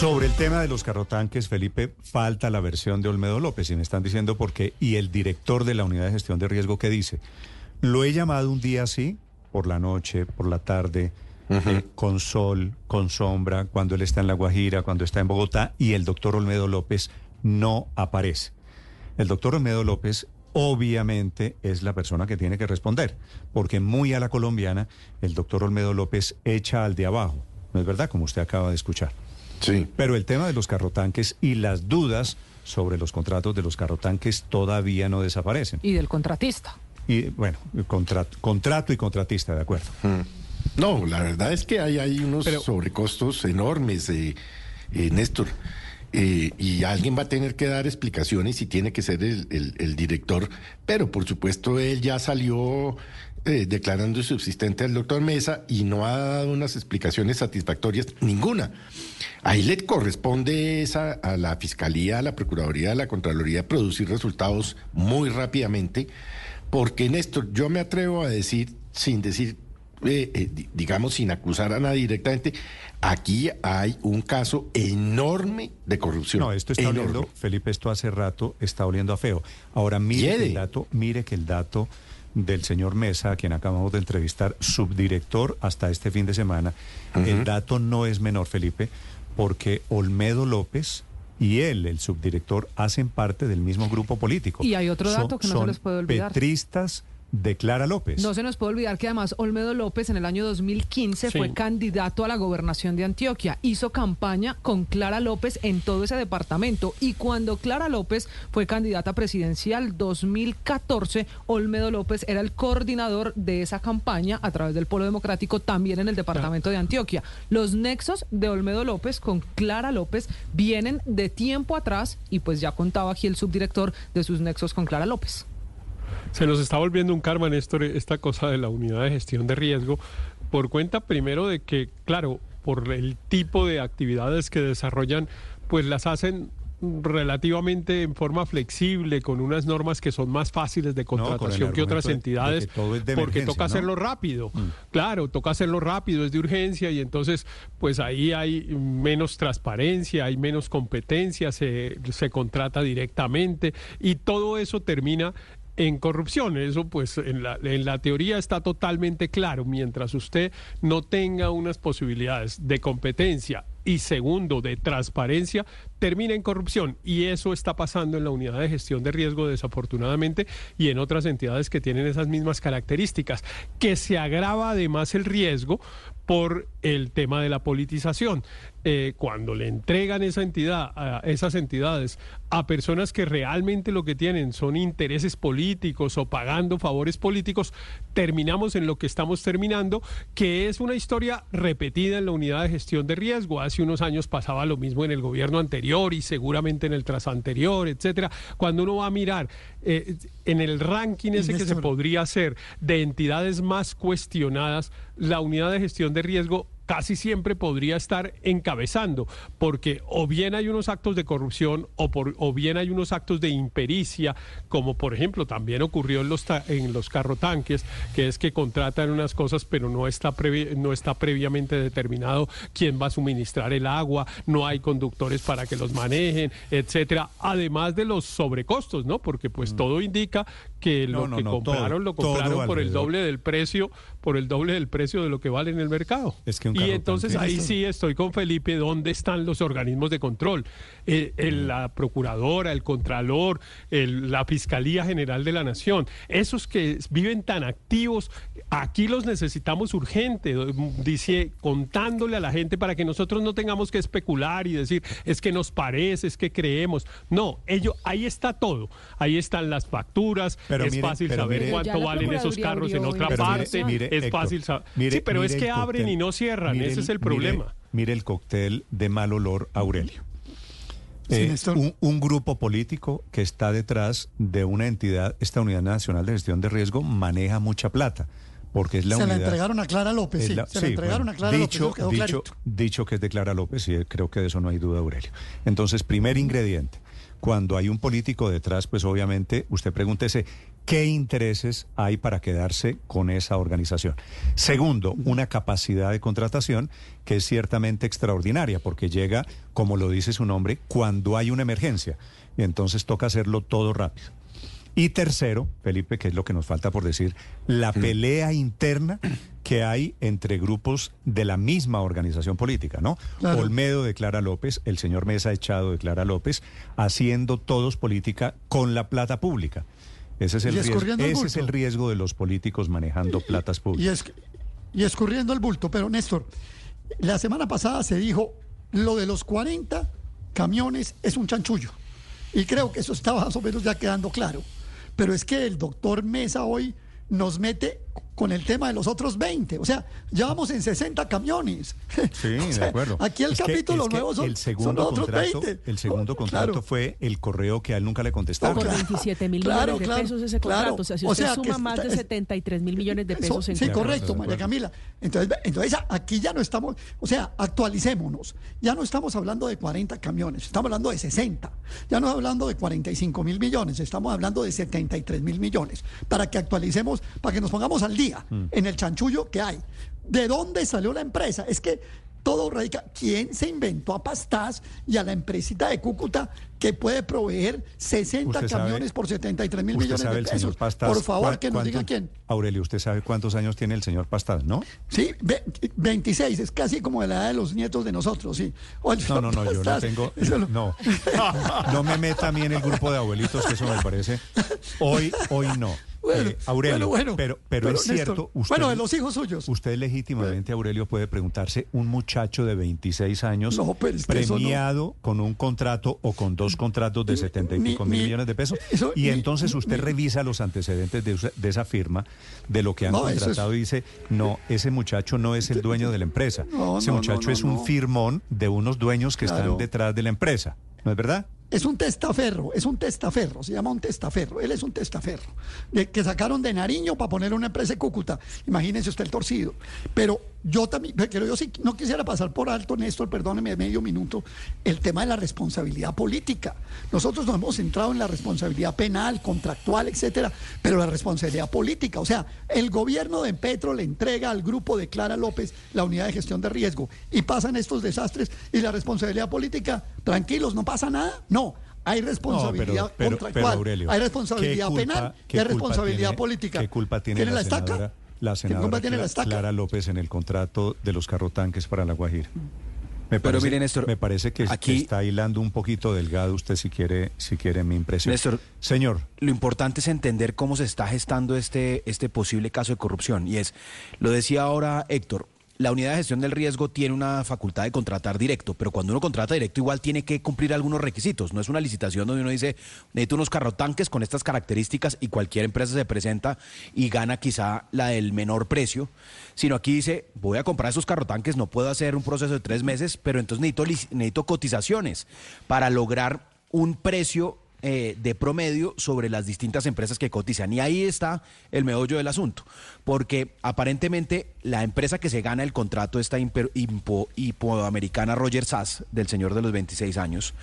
Sobre el tema de los carrotanques, Felipe, falta la versión de Olmedo López y me están diciendo por qué. Y el director de la unidad de gestión de riesgo que dice, lo he llamado un día así, por la noche, por la tarde, eh, con sol, con sombra, cuando él está en La Guajira, cuando está en Bogotá, y el doctor Olmedo López no aparece. El doctor Olmedo López obviamente es la persona que tiene que responder, porque muy a la colombiana, el doctor Olmedo López echa al de abajo. ¿No es verdad? Como usted acaba de escuchar. Sí. Pero el tema de los carrotanques y las dudas sobre los contratos de los carrotanques todavía no desaparecen. Y del contratista. Y bueno, contrato, contrato y contratista, de acuerdo. No, la verdad es que hay, hay unos sobrecostos enormes, eh, eh, Néstor. Eh, y alguien va a tener que dar explicaciones y tiene que ser el, el- el director, pero por supuesto él ya salió eh, declarando subsistente al doctor Mesa y no ha dado unas explicaciones satisfactorias, ninguna. Ahí le corresponde esa, a la Fiscalía, a la Procuraduría, a la Contraloría producir resultados muy rápidamente, porque Néstor, yo me atrevo a decir, sin decir eh, eh, di- digamos, sin acusar a nadie directamente, aquí hay un caso enorme de corrupción. No, esto está Enorme. oliendo, Felipe, esto hace rato está oliendo a feo. Ahora mire que el dato, mire que el dato del señor Mesa, a quien acabamos de entrevistar, subdirector hasta este fin de semana, el dato no es menor, Felipe, porque Olmedo López y él, el subdirector, hacen parte del mismo grupo político. Y hay otro dato que no se les puede olvidar. Petristas de Clara López. No se nos puede olvidar que además Olmedo López en el año 2015 fue candidato a la gobernación de Antioquia. Hizo campaña con Clara López en todo ese departamento. Y cuando Clara López fue candidata presidencial 2014, Olmedo López era el coordinador de esa campaña a través del Polo Democrático también en el departamento de Antioquia. Los nexos de Olmedo López con Clara López vienen de tiempo atrás y pues ya contaba aquí el subdirector de sus nexos con Clara López. Se nos está volviendo un karma, Néstor, esta cosa de la unidad de gestión de riesgo, por cuenta primero de que, claro, por el tipo de actividades que desarrollan, pues las hacen relativamente en forma flexible, con unas normas que son más fáciles de contratación que otras argumento de- de entidades, que porque toca ¿no? hacerlo rápido. Claro, toca hacerlo rápido, es de urgencia y entonces pues ahí hay menos transparencia, hay menos competencia, se, se contrata directamente y todo eso termina en corrupción. Eso pues en la, en la teoría está totalmente claro. Mientras usted no tenga unas posibilidades de competencia y segundo de transparencia, termina en corrupción. Y eso está pasando en la unidad de gestión de riesgo desafortunadamente y en otras entidades que tienen esas mismas características, que se agrava además el riesgo por el tema de la politización. Eh, cuando le entregan esa entidad, a esas entidades, a personas que realmente lo que tienen son intereses políticos o pagando favores políticos, terminamos en lo que estamos terminando, que es una historia repetida en la unidad de gestión de riesgo. Hace unos años pasaba lo mismo en el gobierno anterior y seguramente en el trasanterior, etcétera. Cuando uno va a mirar eh, en el ranking ese que se podría hacer de entidades más cuestionadas, la unidad de gestión de riesgo casi siempre podría estar encabezando, porque o bien hay unos actos de corrupción o, por, o bien hay unos actos de impericia, como por ejemplo también ocurrió en los, en los carrotanques, que es que contratan unas cosas pero no está, previ- no está previamente determinado quién va a suministrar el agua, no hay conductores para que los manejen, etcétera, además de los sobrecostos, ¿no? Porque pues todo indica que No, lo no, que no, todo, compraron lo compraron por el doble del precio, por el doble del precio de lo que vale en el mercado. Es que un y entonces ahí sí estoy con Felipe, ¿dónde están los organismos de control? Eh, el- la procuradora, el contralor, el- la Fiscalía General de la Nación, esos que viven tan activos, aquí los necesitamos urgente, dice, contándole a la gente para que nosotros no tengamos que especular y decir, es que nos parece, es que creemos. No, ello, ahí está todo, ahí están las facturas, Pero es mire, fácil pero saber mire- cuánto valen esos carros en otra parte, mire, es Héctor, fácil saber. mire- sí, pero es que abren cóctel, y no cierran, mire ese es el problema. Mire, el cóctel de mal olor Aurelio. Eh, un, un grupo político que está detrás de una entidad, esta Unidad Nacional de Gestión de Riesgo, maneja mucha plata, porque es la se unidad... la entregaron a Clara López, sí. la- se sí, la entregaron bueno, a Clara dicho, López, quedó dicho, dicho que es de Clara López, y creo que de eso no hay duda, Aurelio. Entonces, primer ingrediente, cuando hay un político detrás, pues obviamente usted pregúntese qué intereses hay para quedarse con esa organización. Segundo, una capacidad de contratación que es ciertamente extraordinaria porque llega, como lo dice su nombre, cuando hay una emergencia y entonces toca hacerlo todo rápido. Y tercero, Felipe, que es lo que nos falta por decir, la pelea interna que hay entre grupos de la misma organización política, ¿no? Claro. Olmedo de Clara López, el señor Mesa Echado de Clara López, haciendo todos política con la plata pública. Ese es el, Y riesgo, ese es el riesgo de los políticos manejando platas Y, públicas. es, y escurriendo el bulto. Pero Néstor, la semana pasada se dijo lo de los 40 camiones es un chanchullo. Y creo que eso está más o menos ya quedando claro. Pero es que el doctor Mesa hoy nos mete con el tema de los otros 20. O sea, ya vamos en 60 camiones. Sí, O de acuerdo. Aquí el Es capítulo que nuevo son, el son los otros contrato, 20. El segundo Oh, contrato claro. fue el correo que a él nunca le contestaron. Por claro. 27 mil Claro, millones de claro, pesos ese claro. contrato. O sea, si O sea, suma más de está- 73 mil millones de Eso, pesos en sí, acuerdo, correcto, María. Camila. Entonces, entonces aquí ya no estamos, o sea, actualicémonos. Ya no estamos hablando de 40 camiones, estamos hablando de 60. Ya no estamos hablando de 45 mil millones, estamos hablando de 73 mil millones. Para que actualicemos, para que nos pongamos al día Mm. en el chanchullo que hay. ¿De dónde salió la empresa? Es que todo radica. ¿Quién se inventó a Pastás y a la empresita de Cúcuta que puede proveer 60 Usted sabe- camiones por 73 mil millones sabe de el pesos? señor Pastas. Por favor, ¿cuán- que nos diga quién. Aurelio, usted sabe cuántos años tiene el señor Pastas, ¿no? Sí, ve- 26, es casi como de la edad de los nietos de nosotros, sí. O No, no, no, yo no tengo. eso lo- No. No me meta a mí en el grupo de abuelitos, que eso me parece. Hoy, hoy no. Bueno, Eh, Aurelio, bueno, bueno. pero, pero, es Néstor, cierto. Usted, bueno, de los hijos suyos. Usted legítimamente, Aurelio, puede preguntarse, un muchacho de 26 años No, no- premiado con un contrato o con dos contratos de Ni- 70 y pico ni- mil millones de pesos, eso y entonces usted revisa los antecedentes de, esa- de esa firma, de lo que han No, eso es- contratado y dice, no, ese muchacho no es el dueño de la empresa, No, ese no, muchacho es un firmón de unos dueños que Claro. están detrás de la empresa, ¿no es verdad? Es un testaferro, es un testaferro, se llama un testaferro. Él es un testaferro. de- que sacaron de Nariño para poner una empresa en Cúcuta. Imagínense usted el torcido. Pero yo también, pero yo sí no quisiera pasar por alto, Néstor, perdóneme medio minuto, el tema de la responsabilidad política. Nosotros nos hemos centrado en la responsabilidad penal, contractual, etcétera, pero la responsabilidad política. O sea, el gobierno de Petro le entrega al grupo de Clara López la unidad de gestión de riesgo y pasan estos desastres y la responsabilidad política, tranquilos, no pasa nada. No, hay responsabilidad pero- pero contractual, Aurelio, hay responsabilidad ¿qué culpa- penal qué y hay responsabilidad tiene- política. ¿Qué culpa tiene, ¿Tiene la, la estaca? La ¿Qué senadora la? Clara López en el contrato de los carrotanques para la Guajira? Me Pero parece, mire, Néstor, me parece que, que aquí- está hilando un poquito delgado usted si quiere, si quiere mi impresión. Néstor, Señor, Lo importante es entender cómo se está gestando este, este posible caso de corrupción. Y es, lo decía ahora Héctor, la unidad de gestión del riesgo tiene una facultad de contratar directo, pero cuando uno contrata directo igual tiene que cumplir algunos requisitos. No es una licitación donde uno dice, necesito unos carrotanques con estas características y cualquier empresa se presenta y gana quizá la del menor precio, sino aquí dice, voy a comprar esos carrotanques, no puedo hacer un proceso de tres meses, pero entonces necesito, necesito cotizaciones para lograr un precio eh, de promedio sobre las distintas empresas que cotizan. Y ahí está el meollo del asunto, porque aparentemente la empresa que se gana el contrato, esta imper- impo- hipoamericana Roger Sass, del señor de los 26 años,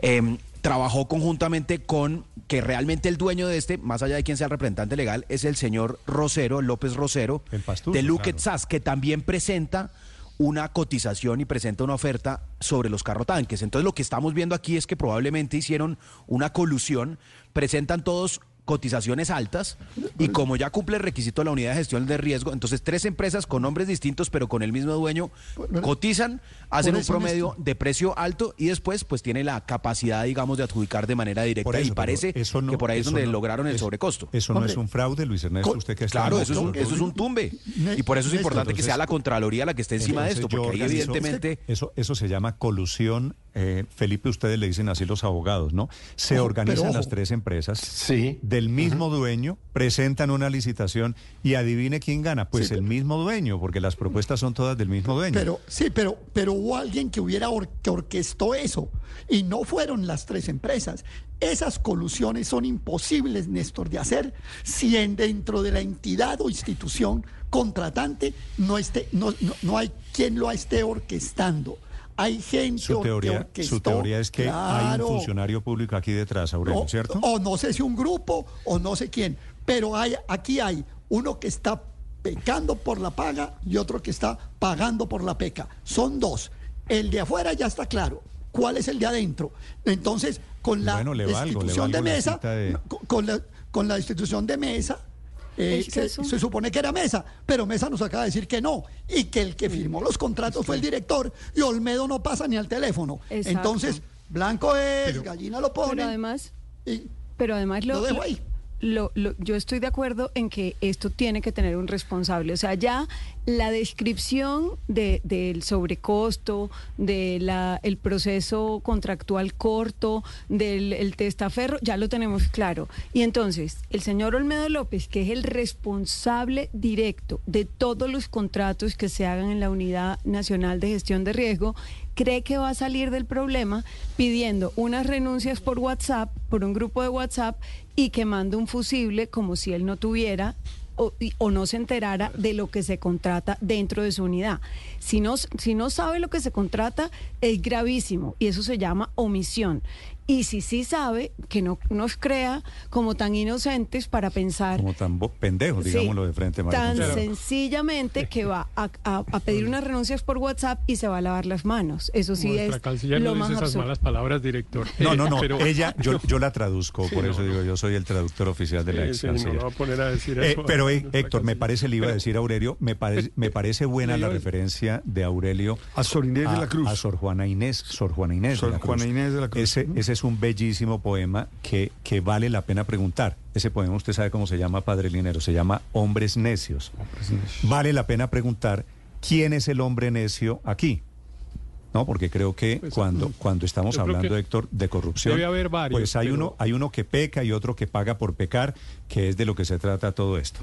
em, trabajó conjuntamente con que realmente el dueño de este, más allá de quien sea el representante legal, es el señor Rosero, López Rosero, El de Luquet claro. SAS, que también presenta una cotización y presenta una oferta sobre los carrotanques. Entonces lo que estamos viendo aquí es que probablemente hicieron una colusión, presentan todos cotizaciones altas y como ya cumple el requisito de la unidad de gestión de riesgo, entonces tres empresas con nombres distintos pero con el mismo dueño cotizan, hacen un promedio de precio alto y después pues tiene la capacidad digamos de adjudicar de manera directa eso, y parece eso no- que por ahí es donde no- lograron el eso- sobrecosto. Eso no Hombre, es un fraude, Luis Ernesto, usted que está Claro, en eso es, un, eso es un tumbe. Y por eso es importante que sea la Contraloría la que esté encima de esto, porque ahí evidentemente... Eso, eso se llama colusión. Eh, Felipe, ustedes le dicen así los abogados, ¿no? Se Ojo, organizan pero las tres empresas Sí. del mismo dueño, presentan una licitación y adivine quién gana. Pues Sí, el pero- mismo dueño, porque las propuestas son todas del mismo dueño. Pero sí, pero, pero hubo alguien que hubiera or- que orquestó eso y no fueron las tres empresas. Esas colusiones son imposibles, Néstor, de hacer si en, dentro de la entidad o institución contratante no, esté, no, no, no hay quien lo esté orquestando. Hay gente su or- que teoría, orquestó. su teoría es que hay un funcionario público aquí detrás, Aurelio, O- ¿cierto? O no sé si un grupo o no sé quién, Pero hay, aquí hay uno que está pecando por la paga y otro que está pagando por la peca. Son dos. El de afuera ya está claro. ¿Cuál es el de adentro? Entonces, con la institución de mesa, Con, la, con la institución de mesa, eh, se, supone que era Mesa, pero Mesa nos acaba de decir que no, y que el que firmó los contratos fue el director, y Olmedo no pasa ni al teléfono. Entonces, Blanco es, gallina lo pone. Pero además, pero además lo, lo dejo ahí lo, yo estoy de acuerdo en que esto tiene que tener un responsable. O sea, ya la descripción de, del sobrecosto, del el proceso contractual corto, del el testaferro, ya lo tenemos claro. Y entonces, el señor Olmedo López, que es el responsable directo de todos los contratos que se hagan en la Unidad Nacional de Gestión de Riesgo, cree que va a salir del problema pidiendo unas renuncias por WhatsApp, por un grupo de WhatsApp, y que mande un fusible como si él no tuviera o, o, no se enterara de lo que se contrata dentro de su unidad. Si no, si no sabe lo que se contrata, es gravísimo y eso se llama omisión. Y si sí sabe, que no nos crea como tan inocentes para pensar... Como tan pendejos, digámoslo de frente. María tan sencillamente que va a, pedir unas renuncias por WhatsApp y se va a lavar las manos. Eso sí es canciller lo no dice esas malas palabras, director. No, no, no. Ella, yo, yo la traduzco, por eso digo, yo soy el traductor oficial de la ex canciller. No a poner a decir eh, pero Héctor, me parece, le iba a decir Aurelio, me, parece me parece buena la referencia de Aurelio a Sor Inés de la Cruz. A Sor Juana Inés, Sor Juana Inés de la Cruz. Juana Inés de la Cruz. Ese, ese es un bellísimo poema que, que vale la pena preguntar. Ese poema usted sabe cómo se llama, Padre Linero, se llama Hombres Necios. Vale la pena preguntar quién es el hombre necio aquí. No, porque creo que pues, cuando, mm, cuando estamos hablando, Héctor, de corrupción, pues hay uno, hay uno que peca y otro que paga por pecar, que es de lo que se trata todo esto.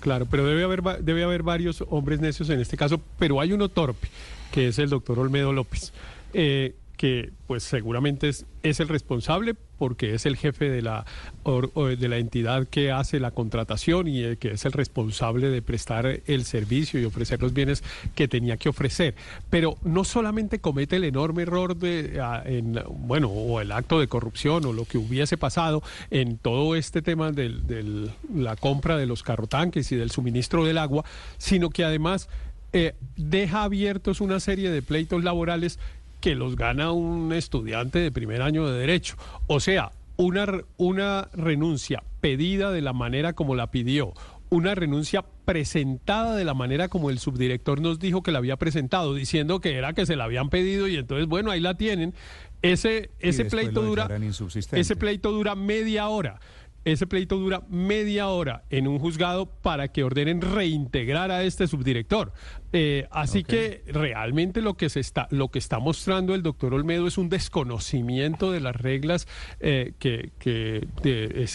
Claro, pero debe haber, debe haber varios hombres necios en este caso, pero hay uno torpe, que es el doctor Olmedo López. Eh, que pues seguramente es, es, el responsable porque es el jefe de la, de la entidad que hace la contratación y el que es el responsable de prestar el servicio y ofrecer los bienes que tenía que ofrecer. Pero no solamente comete el enorme error de, en, bueno, o el acto de corrupción o lo que hubiese pasado en todo este tema de la compra de los carrotanques y del suministro del agua, sino que además... Eh, deja abiertos una serie de pleitos laborales que los gana un estudiante de primer año de derecho. O sea, una, una renuncia pedida de la manera como la pidió, una renuncia presentada de la manera como el subdirector nos dijo que la había presentado, diciendo que era que se la habían pedido y entonces, bueno, ahí la tienen. Ese, ese pleito dura ese pleito dura media hora. Ese pleito dura media hora en un juzgado para que ordenen reintegrar a este subdirector. Eh, así que realmente lo que se está, lo que está mostrando el doctor Olmedo es un desconocimiento de las reglas eh, que,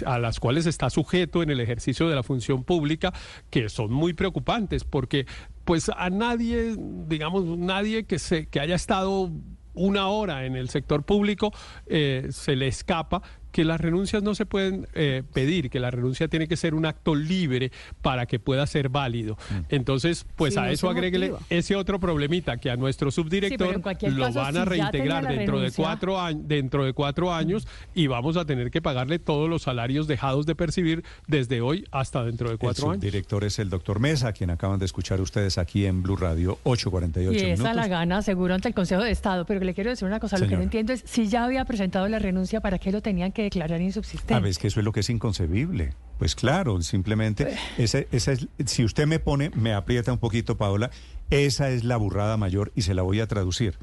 a las cuales está sujeto en el ejercicio de la función pública, que son muy preocupantes, porque pues a nadie, digamos, nadie que se, que haya estado una hora en el sector público eh, se le escapa que las renuncias no se pueden eh, pedir, que la renuncia tiene que ser un acto libre para que pueda ser válido. Mm. Entonces, pues a eso agréguele ese otro problemita que a nuestro subdirector lo van a reintegrar dentro de cuatro años, dentro de cuatro años y vamos a tener que pagarle todos los salarios dejados de percibir desde hoy hasta dentro de cuatro años. El director es el doctor Mesa, quien acaban de escuchar ustedes aquí en Blue Radio 848 y esa la gana seguro ante el Consejo de Estado, pero le quiero decir una cosa, lo que no entiendo es si ya había presentado la renuncia, ¿para qué lo tenían que declarar insubsistente. A ver, que eso es lo que es inconcebible. Pues claro, simplemente, pues. esa, es, si usted me pone, me aprieta un poquito, Paola, esa es la burrada mayor y se la voy a traducir.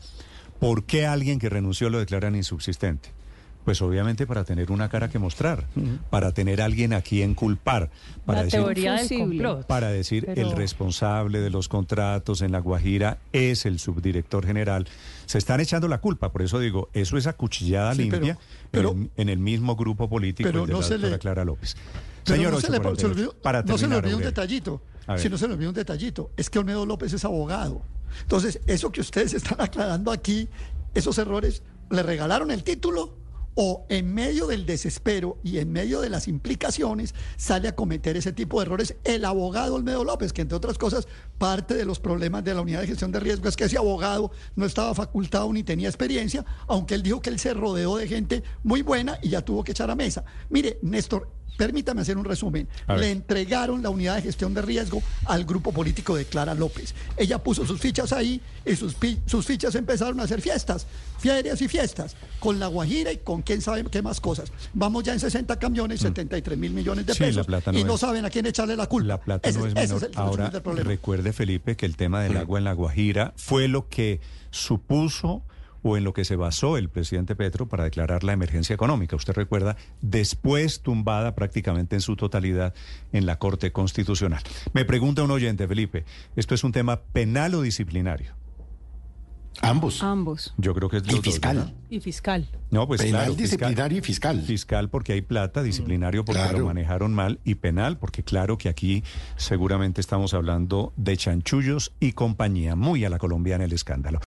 ¿Por qué alguien que renunció lo declaran insubsistente? Pues obviamente para tener una cara que mostrar, para tener a alguien a quien culpar, para decir, para decir el responsable de los contratos en La Guajira es el subdirector general. Se están echando la culpa, por eso digo, eso es acuchillada limpia pero, en, el mismo grupo político de la doctora Clara López. Señor, no se, le, olvidó, no se le olvidó un detallito. Si no se le olvidó un detallito, es que Olmedo López es abogado. Entonces, eso que ustedes están aclarando aquí, esos errores, le regalaron el título o en medio del desespero y en medio de las implicaciones sale a cometer ese tipo de errores el abogado Olmedo López, que entre otras cosas parte de los problemas de la unidad de gestión de riesgo es que ese abogado no estaba facultado ni tenía experiencia, aunque él dijo que él se rodeó de gente muy buena y ya tuvo que echar a mesa. Mire, Néstor, permítame hacer un resumen. Le entregaron la unidad de gestión de riesgo al grupo político de Clara López. Ella puso sus fichas ahí y sus, sus fichas empezaron a hacer fiestas, ferias y fiestas, con La Guajira y con quién sabe qué más cosas. Vamos ya en 60 camiones, 73 mm. mil millones de pesos. y no saben a quién echarle la culpa. La plata no es menor. Ahora, recuerde, Felipe, que el tema del agua en La Guajira fue lo que supuso o en lo que se basó el presidente Petro para declarar la emergencia económica. Usted recuerda, después tumbada prácticamente en su totalidad en la Corte Constitucional. Me pregunta un oyente, Felipe, ¿esto es un tema penal o disciplinario? Ambos. Ambos. Yo creo que es y fiscal. y fiscal. No, pues penal, disciplinario y fiscal. Fiscal porque hay plata, disciplinario porque lo manejaron mal y penal porque claro que aquí seguramente estamos hablando de chanchullos y compañía, muy a la colombiana el escándalo.